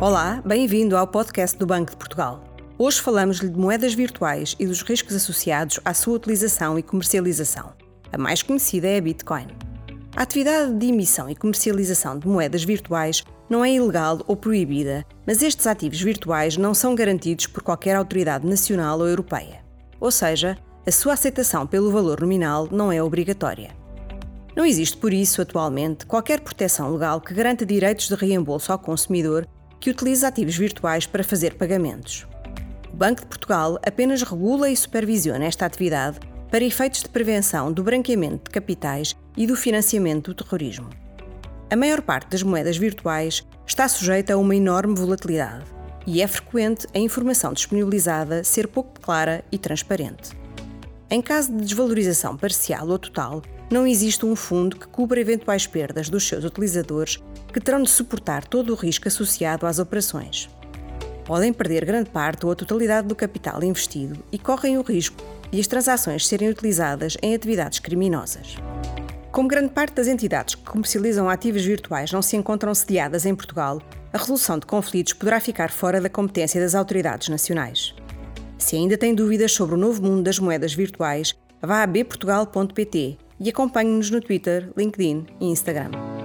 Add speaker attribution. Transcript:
Speaker 1: Olá, bem-vindo ao podcast do Banco de Portugal. Hoje falamos-lhe de moedas virtuais e dos riscos associados à sua utilização e comercialização. A mais conhecida é a Bitcoin. A atividade de emissão e comercialização de moedas virtuais não é ilegal ou proibida, mas estes ativos virtuais não são garantidos por qualquer autoridade nacional ou europeia. Ou seja, a sua aceitação pelo valor nominal não é obrigatória. Não existe, por isso, atualmente, qualquer proteção legal que garanta direitos de reembolso ao consumidor que utiliza ativos virtuais para fazer pagamentos. O Banco de Portugal apenas regula e supervisiona esta atividade para efeitos de prevenção do branqueamento de capitais e do financiamento do terrorismo. A maior parte das moedas virtuais está sujeita a uma enorme volatilidade e é frequente a informação disponibilizada ser pouco clara e transparente. Em caso de desvalorização parcial ou total, não existe um fundo que cubra eventuais perdas dos seus utilizadores que terão de suportar todo o risco associado às operações. Podem perder grande parte ou a totalidade do capital investido e correm o risco de as transações serem utilizadas em atividades criminosas. Como grande parte das entidades que comercializam ativos virtuais não se encontram sediadas em Portugal, a resolução de conflitos poderá ficar fora da competência das autoridades nacionais. Se ainda tem dúvidas sobre o novo mundo das moedas virtuais, vá a bportugal.pt e acompanhe-nos no Twitter, LinkedIn e Instagram.